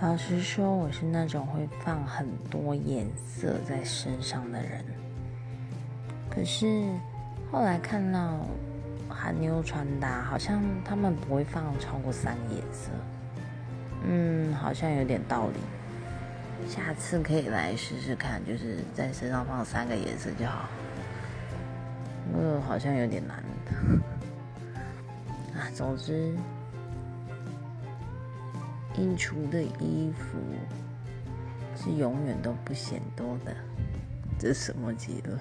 老实说，我是那种会放很多颜色在身上的人。可是后来看到韩妞穿搭，好像他们不会放超过三个颜色。嗯，好像有点道理。下次可以来试试看，就是在身上放三个颜色就好。呃，好像有点难。啊，总之。新出的衣服是永远都不嫌多的，这什么结论？